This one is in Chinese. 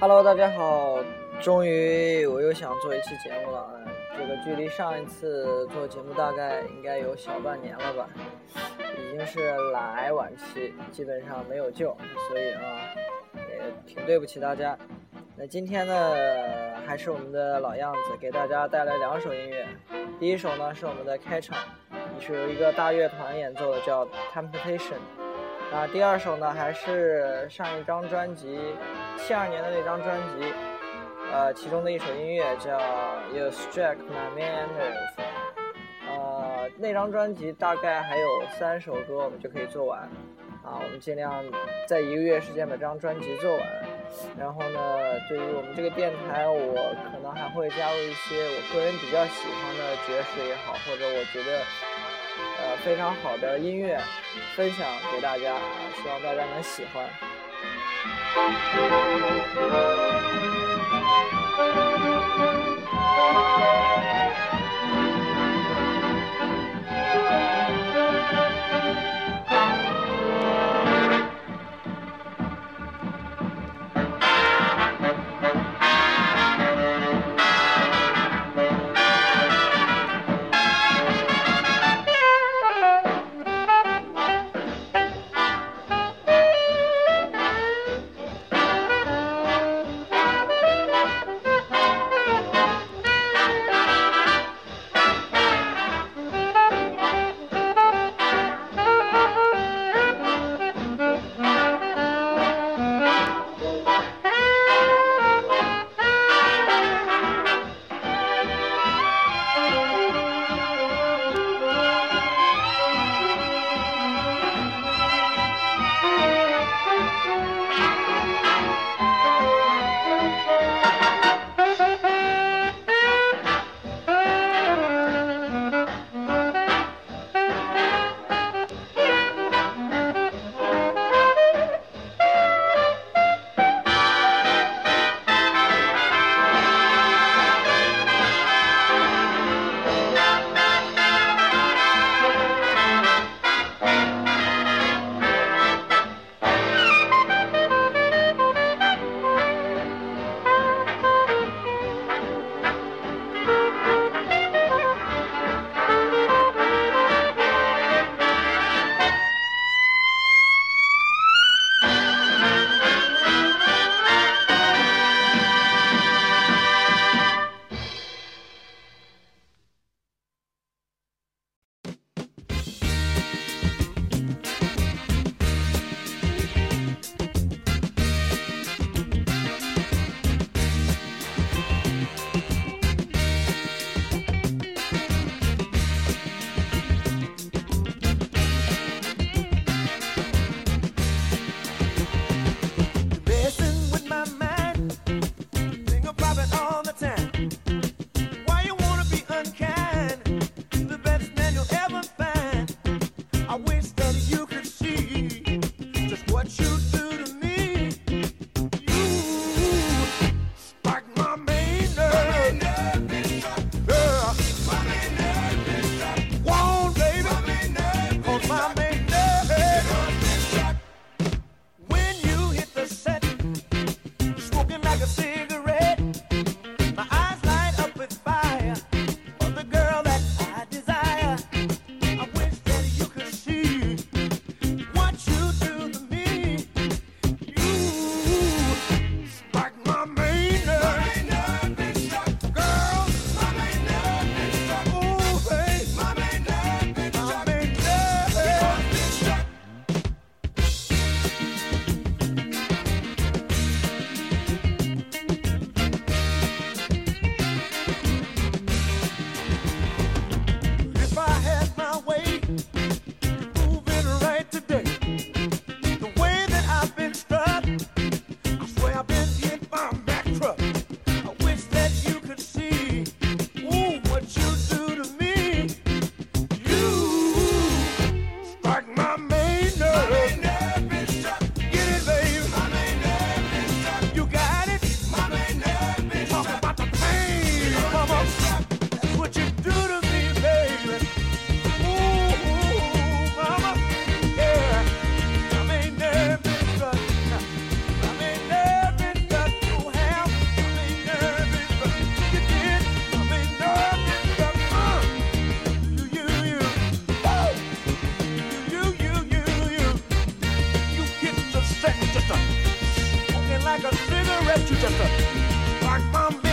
Hello，大家好，终于我又想做一期节目了。这个距离上一次做节目大概应该有小半年了吧，已经是癌晚期，基本上没有救，所以啊，也挺对不起大家。那今天呢，还是我们的老样子，给大家带来两首音乐。第一首呢是我们的开场，是由一个大乐团演奏的，叫《Temptation》。啊，第二首呢还是上一张专辑七二年的那张专辑，呃，其中的一首音乐叫《You Strike My Man》。呃，那张专辑大概还有三首歌，我们就可以做完。啊，我们尽量在一个月时间把这张专辑做完。然后呢，对于我们这个电台，我可能还会加入一些我个人比较喜欢的爵士也好，或者我觉得。非常好的音乐分享给大家希望大家能喜欢。Chichester. Rock, bomb,